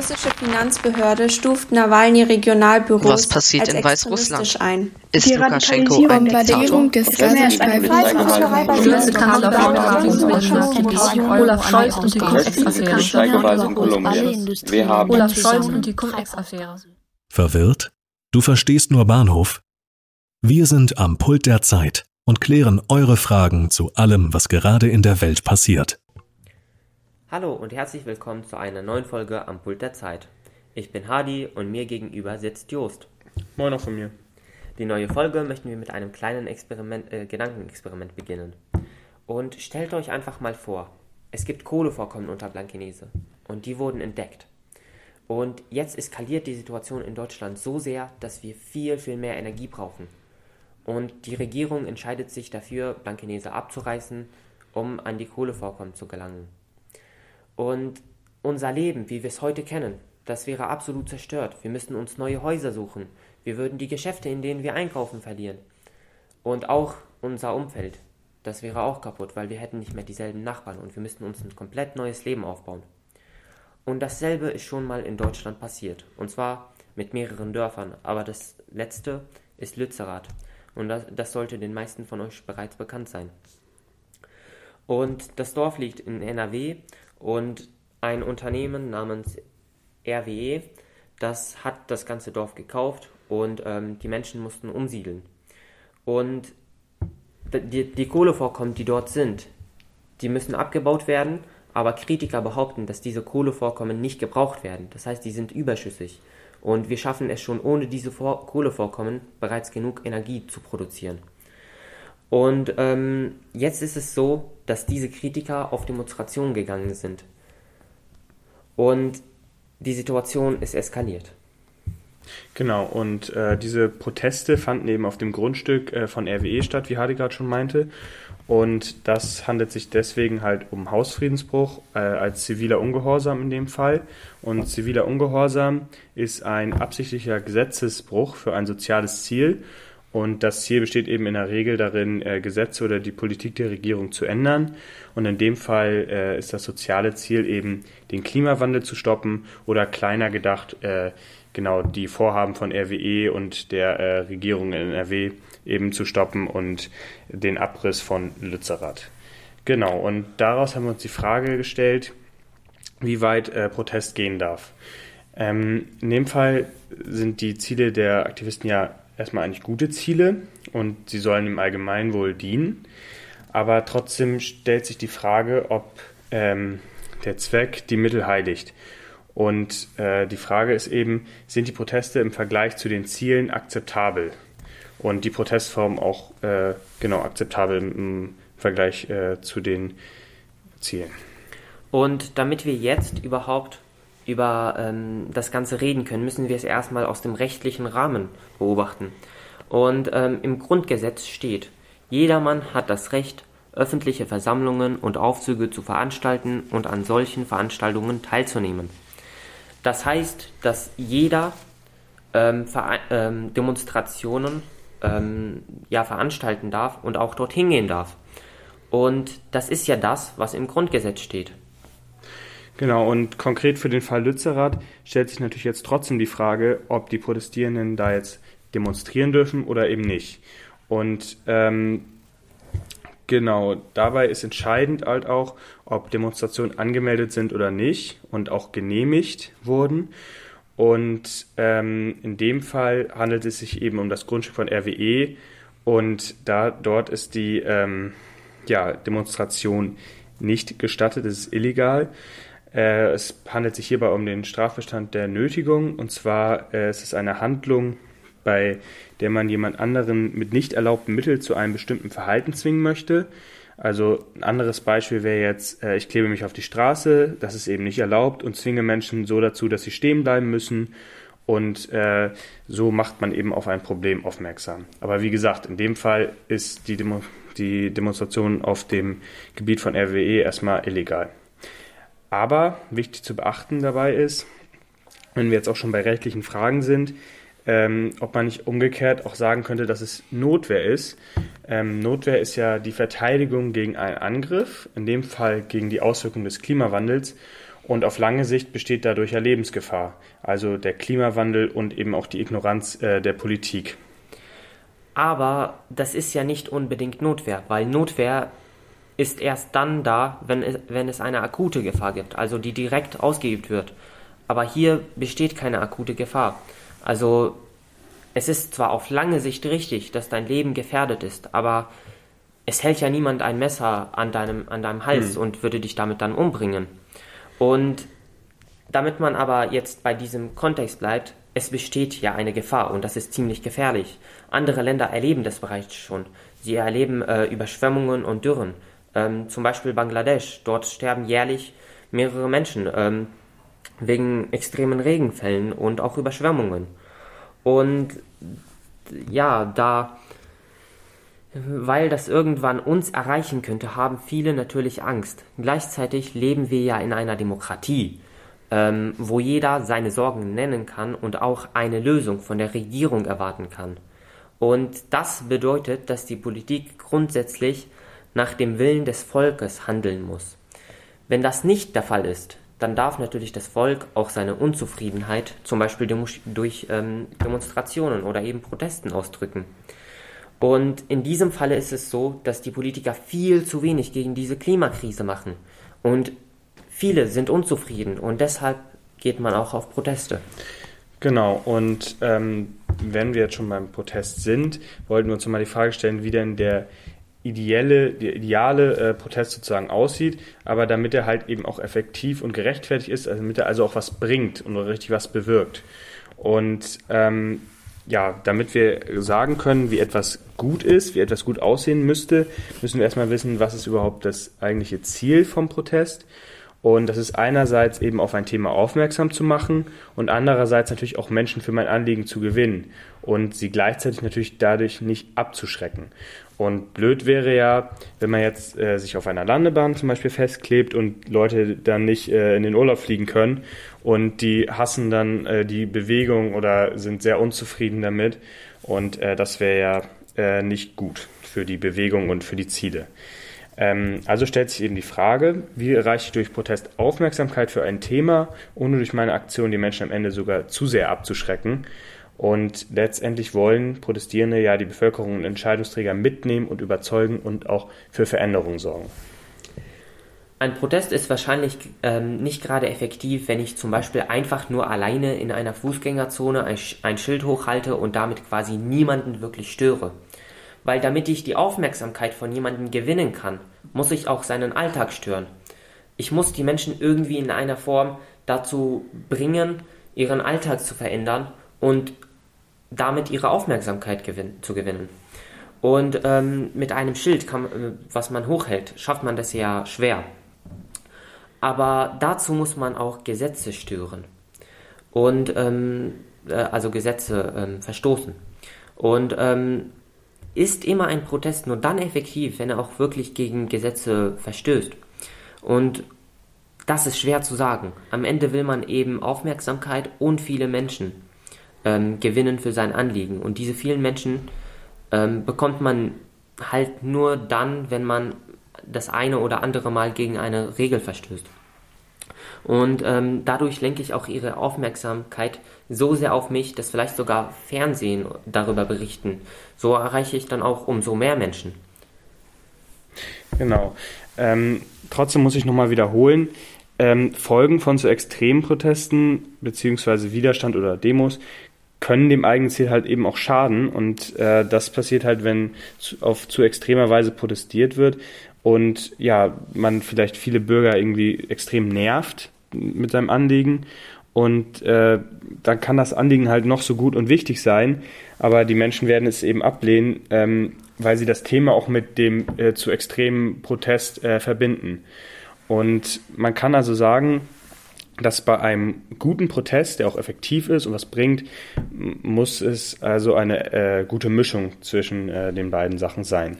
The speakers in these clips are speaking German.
russische Finanzbehörde stuft Nawalny-Regionalbüros Was passiert als in Weißrussland? extremistisch ein. Ist Die Lukaschenko ein Diktator? des. Olaf Scholz und die Cum-Ex-Affäre. Olaf Scholz und die Cum-Ex-Affäre. Verwirrt? Du verstehst nur Bahnhof? Wir sind am Pult der Zeit und klären eure Fragen zu allem, was gerade in der Welt passiert. Hallo und herzlich willkommen zu einer neuen Folge am Pult der Zeit. Ich bin Hadi und mir gegenüber sitzt Jost. Moin auch von mir. Die neue Folge möchten wir mit einem kleinen Experiment, äh, Gedankenexperiment beginnen. Und stellt euch einfach mal vor, es gibt Kohlevorkommen unter Blankenese und die wurden entdeckt. Und jetzt eskaliert die Situation in Deutschland so sehr, dass wir viel, viel mehr Energie brauchen. Und die Regierung entscheidet sich dafür, Blankenese abzureißen, um an die Kohlevorkommen zu gelangen. Und unser Leben, wie wir es heute kennen, das wäre absolut zerstört. Wir müssten uns neue Häuser suchen. Wir würden die Geschäfte, in denen wir einkaufen, verlieren. Und auch unser Umfeld, das wäre auch kaputt, weil wir hätten nicht mehr dieselben Nachbarn und wir müssten uns ein komplett neues Leben aufbauen. Und dasselbe ist schon mal in Deutschland passiert. Und zwar mit mehreren Dörfern. Aber das letzte ist Lützerath. Und das, das sollte den meisten von euch bereits bekannt sein. Und das Dorf liegt in NRW und ein Unternehmen namens RWE, das hat das ganze Dorf gekauft und ähm, die Menschen mussten umsiedeln. Und die, die Kohlevorkommen, die dort sind, die müssen abgebaut werden, aber Kritiker behaupten, dass diese Kohlevorkommen nicht gebraucht werden. Das heißt, die sind überschüssig. Und wir schaffen es schon ohne diese Vor Kohlevorkommen bereits genug Energie zu produzieren. Und ähm, jetzt ist es so, dass diese Kritiker auf Demonstrationen gegangen sind. Und die Situation ist eskaliert. Genau, und äh, diese Proteste fanden eben auf dem Grundstück äh, von RWE statt, wie Hardy gerade schon meinte. Und das handelt sich deswegen halt um Hausfriedensbruch äh, als ziviler Ungehorsam in dem Fall. Und ziviler Ungehorsam ist ein absichtlicher Gesetzesbruch für ein soziales Ziel. Und das Ziel besteht eben in der Regel darin, äh, Gesetze oder die Politik der Regierung zu ändern. Und in dem Fall äh, ist das soziale Ziel eben, den Klimawandel zu stoppen oder kleiner gedacht, äh, genau die Vorhaben von RWE und der äh, Regierung in NRW eben zu stoppen und den Abriss von Lützerath. Genau, und daraus haben wir uns die Frage gestellt, wie weit äh, Protest gehen darf. Ähm, in dem Fall sind die Ziele der Aktivisten ja erstmal eigentlich gute Ziele und sie sollen dem Allgemeinwohl dienen. Aber trotzdem stellt sich die Frage, ob ähm, der Zweck die Mittel heiligt. Und äh, die Frage ist eben, sind die Proteste im Vergleich zu den Zielen akzeptabel? Und die Protestform auch äh, genau akzeptabel im Vergleich äh, zu den Zielen. Und damit wir jetzt überhaupt über ähm, das Ganze reden können, müssen wir es erstmal aus dem rechtlichen Rahmen beobachten. Und ähm, im Grundgesetz steht, jedermann hat das Recht, öffentliche Versammlungen und Aufzüge zu veranstalten und an solchen Veranstaltungen teilzunehmen. Das heißt, dass jeder ähm, ähm, Demonstrationen ähm, ja, veranstalten darf und auch dorthin gehen darf. Und das ist ja das, was im Grundgesetz steht. Genau, und konkret für den Fall Lützerath stellt sich natürlich jetzt trotzdem die Frage, ob die Protestierenden da jetzt demonstrieren dürfen oder eben nicht. Und ähm, genau, dabei ist entscheidend halt auch, ob Demonstrationen angemeldet sind oder nicht und auch genehmigt wurden. Und ähm, in dem Fall handelt es sich eben um das Grundstück von RWE und da dort ist die ähm, ja, Demonstration nicht gestattet, es ist illegal. Äh, es handelt sich hierbei um den Strafbestand der Nötigung und zwar äh, es ist eine Handlung, bei der man jemand anderen mit nicht erlaubten Mitteln zu einem bestimmten Verhalten zwingen möchte. Also ein anderes Beispiel wäre jetzt, äh, ich klebe mich auf die Straße, das ist eben nicht erlaubt und zwinge Menschen so dazu, dass sie stehen bleiben müssen. Und äh, so macht man eben auf ein Problem aufmerksam. Aber wie gesagt, in dem Fall ist die, Demo die Demonstration auf dem Gebiet von RWE erstmal illegal. Aber wichtig zu beachten dabei ist, wenn wir jetzt auch schon bei rechtlichen Fragen sind, ähm, ob man nicht umgekehrt auch sagen könnte, dass es Notwehr ist. Ähm, Notwehr ist ja die Verteidigung gegen einen Angriff, in dem Fall gegen die Auswirkungen des Klimawandels. Und auf lange Sicht besteht dadurch ja Lebensgefahr, also der Klimawandel und eben auch die Ignoranz äh, der Politik. Aber das ist ja nicht unbedingt Notwehr, weil Notwehr ist erst dann da, wenn es, wenn es eine akute Gefahr gibt, also die direkt ausgeübt wird. Aber hier besteht keine akute Gefahr. Also es ist zwar auf lange Sicht richtig, dass dein Leben gefährdet ist, aber es hält ja niemand ein Messer an deinem, an deinem Hals hm. und würde dich damit dann umbringen. Und damit man aber jetzt bei diesem Kontext bleibt, es besteht ja eine Gefahr und das ist ziemlich gefährlich. Andere Länder erleben das bereits schon. Sie erleben äh, Überschwemmungen und Dürren. Ähm, zum Beispiel Bangladesch. Dort sterben jährlich mehrere Menschen ähm, wegen extremen Regenfällen und auch Überschwemmungen. Und ja, da, weil das irgendwann uns erreichen könnte, haben viele natürlich Angst. Gleichzeitig leben wir ja in einer Demokratie, ähm, wo jeder seine Sorgen nennen kann und auch eine Lösung von der Regierung erwarten kann. Und das bedeutet, dass die Politik grundsätzlich nach dem Willen des Volkes handeln muss. Wenn das nicht der Fall ist, dann darf natürlich das Volk auch seine Unzufriedenheit zum Beispiel durch ähm, Demonstrationen oder eben Protesten ausdrücken. Und in diesem Falle ist es so, dass die Politiker viel zu wenig gegen diese Klimakrise machen. Und viele sind unzufrieden und deshalb geht man auch auf Proteste. Genau, und ähm, wenn wir jetzt schon beim Protest sind, wollten wir uns mal die Frage stellen, wie denn der ideelle, der ideale äh, Protest sozusagen aussieht, aber damit er halt eben auch effektiv und gerechtfertigt ist, also damit er also auch was bringt und richtig was bewirkt. Und ähm, ja, damit wir sagen können, wie etwas gut ist, wie etwas gut aussehen müsste, müssen wir erstmal wissen, was ist überhaupt das eigentliche Ziel vom Protest. Und das ist einerseits eben auf ein Thema aufmerksam zu machen und andererseits natürlich auch Menschen für mein Anliegen zu gewinnen und sie gleichzeitig natürlich dadurch nicht abzuschrecken. Und blöd wäre ja, wenn man jetzt äh, sich auf einer Landebahn zum Beispiel festklebt und Leute dann nicht äh, in den Urlaub fliegen können und die hassen dann äh, die Bewegung oder sind sehr unzufrieden damit. Und äh, das wäre ja äh, nicht gut für die Bewegung und für die Ziele. Ähm, also stellt sich eben die Frage, wie erreiche ich durch Protest Aufmerksamkeit für ein Thema, ohne durch meine Aktion die Menschen am Ende sogar zu sehr abzuschrecken. Und letztendlich wollen Protestierende ja die Bevölkerung und Entscheidungsträger mitnehmen und überzeugen und auch für Veränderungen sorgen. Ein Protest ist wahrscheinlich ähm, nicht gerade effektiv, wenn ich zum Beispiel einfach nur alleine in einer Fußgängerzone ein, ein Schild hochhalte und damit quasi niemanden wirklich störe. Weil damit ich die Aufmerksamkeit von jemandem gewinnen kann, muss ich auch seinen Alltag stören. Ich muss die Menschen irgendwie in einer Form dazu bringen, ihren Alltag zu verändern und damit ihre Aufmerksamkeit gewin zu gewinnen. Und ähm, mit einem Schild, kann, äh, was man hochhält, schafft man das ja schwer. Aber dazu muss man auch Gesetze stören und ähm, äh, also Gesetze ähm, verstoßen. Und ähm, ist immer ein Protest nur dann effektiv, wenn er auch wirklich gegen Gesetze verstößt. Und das ist schwer zu sagen. Am Ende will man eben Aufmerksamkeit und viele Menschen ähm, gewinnen für sein Anliegen. Und diese vielen Menschen ähm, bekommt man halt nur dann, wenn man das eine oder andere Mal gegen eine Regel verstößt. Und ähm, dadurch lenke ich auch ihre Aufmerksamkeit so sehr auf mich, dass vielleicht sogar Fernsehen darüber berichten. So erreiche ich dann auch umso mehr Menschen. Genau. Ähm, trotzdem muss ich nochmal wiederholen, ähm, Folgen von so extremen Protesten beziehungsweise Widerstand oder Demos können dem eigenen Ziel halt eben auch schaden und äh, das passiert halt, wenn zu, auf zu extremer Weise protestiert wird und ja, man vielleicht viele Bürger irgendwie extrem nervt mit seinem Anliegen und äh, dann kann das Anliegen halt noch so gut und wichtig sein, aber die Menschen werden es eben ablehnen, ähm, weil sie das Thema auch mit dem äh, zu extremen Protest äh, verbinden. Und man kann also sagen, dass bei einem guten Protest, der auch effektiv ist und was bringt, muss es also eine äh, gute Mischung zwischen äh, den beiden Sachen sein.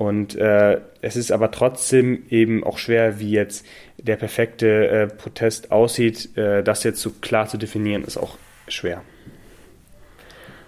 Und äh, es ist aber trotzdem eben auch schwer, wie jetzt der perfekte äh, Protest aussieht. Äh, das jetzt so klar zu definieren, ist auch schwer.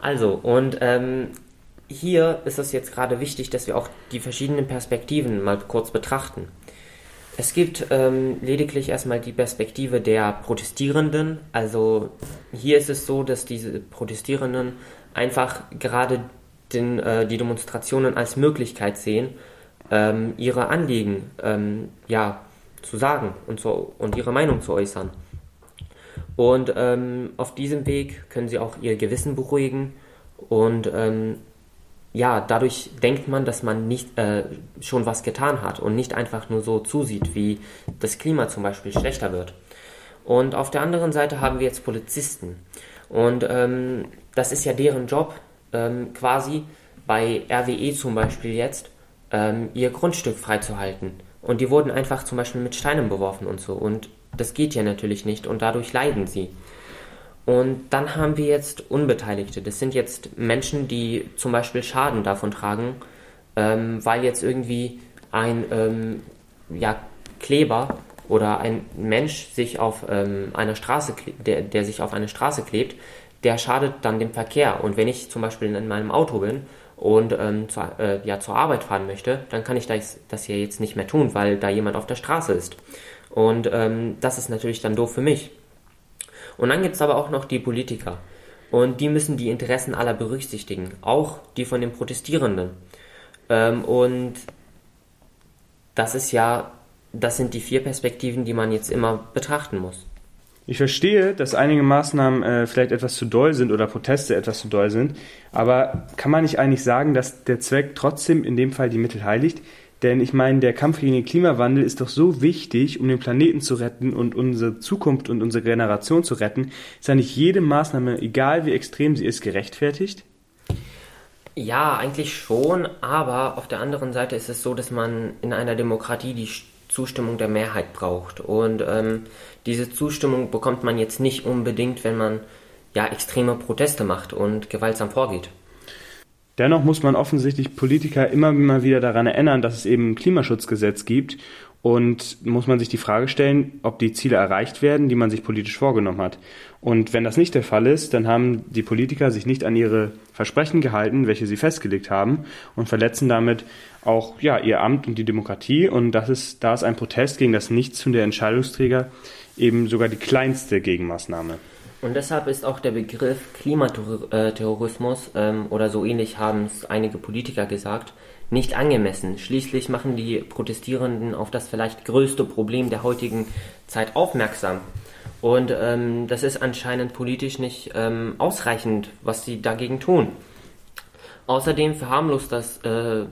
Also, und ähm, hier ist es jetzt gerade wichtig, dass wir auch die verschiedenen Perspektiven mal kurz betrachten. Es gibt ähm, lediglich erstmal die Perspektive der Protestierenden. Also hier ist es so, dass diese Protestierenden einfach gerade den, äh, die Demonstrationen als Möglichkeit sehen, ähm, ihre Anliegen ähm, ja, zu sagen und, zu, und ihre Meinung zu äußern. Und ähm, auf diesem Weg können sie auch ihr Gewissen beruhigen und ähm, ja, dadurch denkt man, dass man nicht äh, schon was getan hat und nicht einfach nur so zusieht, wie das Klima zum Beispiel schlechter wird. Und auf der anderen Seite haben wir jetzt Polizisten. Und ähm, das ist ja deren Job, ähm, quasi bei RWE zum Beispiel jetzt, ähm, ihr Grundstück freizuhalten. Und die wurden einfach zum Beispiel mit Steinen beworfen und so. Und das geht ja natürlich nicht und dadurch leiden sie. Und dann haben wir jetzt Unbeteiligte. Das sind jetzt Menschen, die zum Beispiel Schaden davon tragen, ähm, weil jetzt irgendwie ein ähm, ja, Kleber oder ein Mensch sich auf ähm, einer Straße, der, der sich auf eine Straße klebt, der schadet dann dem Verkehr. Und wenn ich zum Beispiel in meinem Auto bin und ähm, zur, äh, ja, zur Arbeit fahren möchte, dann kann ich das, das ja jetzt nicht mehr tun, weil da jemand auf der Straße ist. Und ähm, das ist natürlich dann doof für mich. Und dann gibt es aber auch noch die Politiker. Und die müssen die Interessen aller berücksichtigen, auch die von den Protestierenden. Ähm, und das ist ja, das sind die vier Perspektiven, die man jetzt immer betrachten muss. Ich verstehe, dass einige Maßnahmen äh, vielleicht etwas zu doll sind oder Proteste etwas zu doll sind, aber kann man nicht eigentlich sagen, dass der Zweck trotzdem in dem Fall die Mittel heiligt? Denn ich meine, der Kampf gegen den Klimawandel ist doch so wichtig, um den Planeten zu retten und unsere Zukunft und unsere Generation zu retten. Ist ja nicht jede Maßnahme, egal wie extrem sie ist, gerechtfertigt? Ja, eigentlich schon, aber auf der anderen Seite ist es so, dass man in einer Demokratie die Zustimmung der Mehrheit braucht. Und ähm, diese Zustimmung bekommt man jetzt nicht unbedingt, wenn man ja extreme Proteste macht und gewaltsam vorgeht. Dennoch muss man offensichtlich Politiker immer mal wieder daran erinnern, dass es eben ein Klimaschutzgesetz gibt und muss man sich die Frage stellen, ob die Ziele erreicht werden, die man sich politisch vorgenommen hat. Und wenn das nicht der Fall ist, dann haben die Politiker sich nicht an ihre Versprechen gehalten, welche sie festgelegt haben und verletzen damit auch ja, ihr Amt und die Demokratie. Und das ist, da ist ein Protest gegen das Nichtstun der Entscheidungsträger eben sogar die kleinste Gegenmaßnahme. Und deshalb ist auch der Begriff Klimaterrorismus ähm, oder so ähnlich haben es einige Politiker gesagt, nicht angemessen. Schließlich machen die Protestierenden auf das vielleicht größte Problem der heutigen Zeit aufmerksam. Und ähm, das ist anscheinend politisch nicht ähm, ausreichend, was sie dagegen tun. Außerdem verharmlost das äh,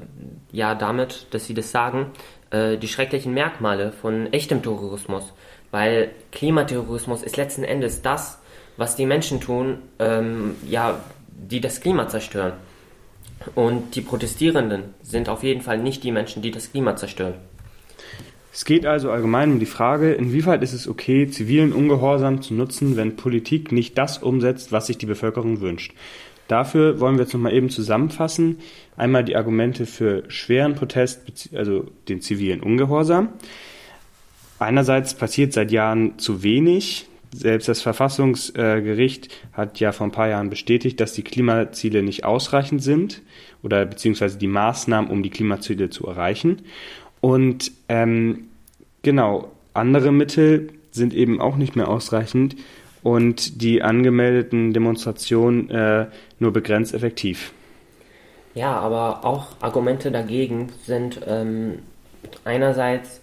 ja damit, dass sie das sagen, äh, die schrecklichen Merkmale von echtem Terrorismus. Weil Klimaterrorismus ist letzten Endes das, was die Menschen tun, ähm, ja, die das Klima zerstören. Und die Protestierenden sind auf jeden Fall nicht die Menschen, die das Klima zerstören. Es geht also allgemein um die Frage, inwieweit ist es okay, zivilen Ungehorsam zu nutzen, wenn Politik nicht das umsetzt, was sich die Bevölkerung wünscht. Dafür wollen wir jetzt nochmal eben zusammenfassen. Einmal die Argumente für schweren Protest, also den zivilen Ungehorsam. Einerseits passiert seit Jahren zu wenig. Selbst das Verfassungsgericht hat ja vor ein paar Jahren bestätigt, dass die Klimaziele nicht ausreichend sind oder beziehungsweise die Maßnahmen, um die Klimaziele zu erreichen. Und ähm, genau, andere Mittel sind eben auch nicht mehr ausreichend und die angemeldeten Demonstrationen äh, nur begrenzt effektiv. Ja, aber auch Argumente dagegen sind ähm, einerseits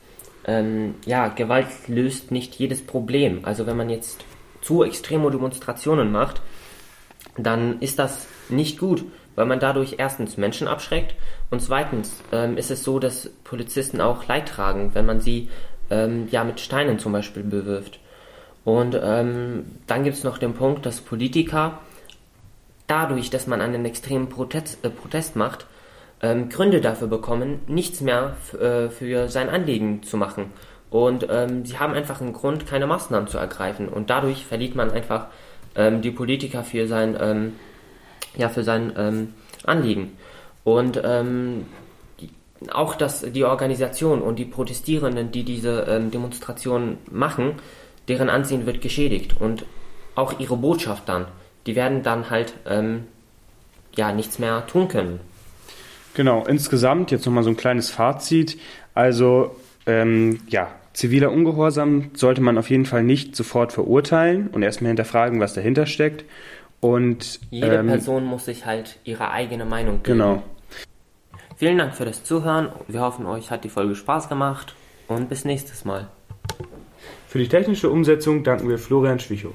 ähm, ja, Gewalt löst nicht jedes Problem. Also wenn man jetzt zu extreme Demonstrationen macht, dann ist das nicht gut, weil man dadurch erstens Menschen abschreckt und zweitens ähm, ist es so, dass Polizisten auch Leid tragen, wenn man sie ähm, ja mit Steinen zum Beispiel bewirft. Und ähm, dann gibt es noch den Punkt, dass Politiker dadurch, dass man einen extremen Protest, äh, Protest macht, ähm, Gründe dafür bekommen, nichts mehr äh, für sein Anliegen zu machen. Und ähm, sie haben einfach einen Grund, keine Maßnahmen zu ergreifen. Und dadurch verliert man einfach ähm, die Politiker für sein, ähm, ja, für sein ähm, Anliegen. Und ähm, auch das, die Organisation und die Protestierenden, die diese ähm, Demonstrationen machen, deren Ansehen wird geschädigt. Und auch ihre Botschaft dann, die werden dann halt ähm, ja nichts mehr tun können. Genau, insgesamt jetzt nochmal so ein kleines Fazit. Also ähm, ja, ziviler Ungehorsam sollte man auf jeden Fall nicht sofort verurteilen und erstmal hinterfragen, was dahinter steckt. Und jede ähm, Person muss sich halt ihre eigene Meinung bilden. Genau. Vielen Dank für das Zuhören. Wir hoffen, euch hat die Folge Spaß gemacht und bis nächstes Mal. Für die technische Umsetzung danken wir Florian Schwichow.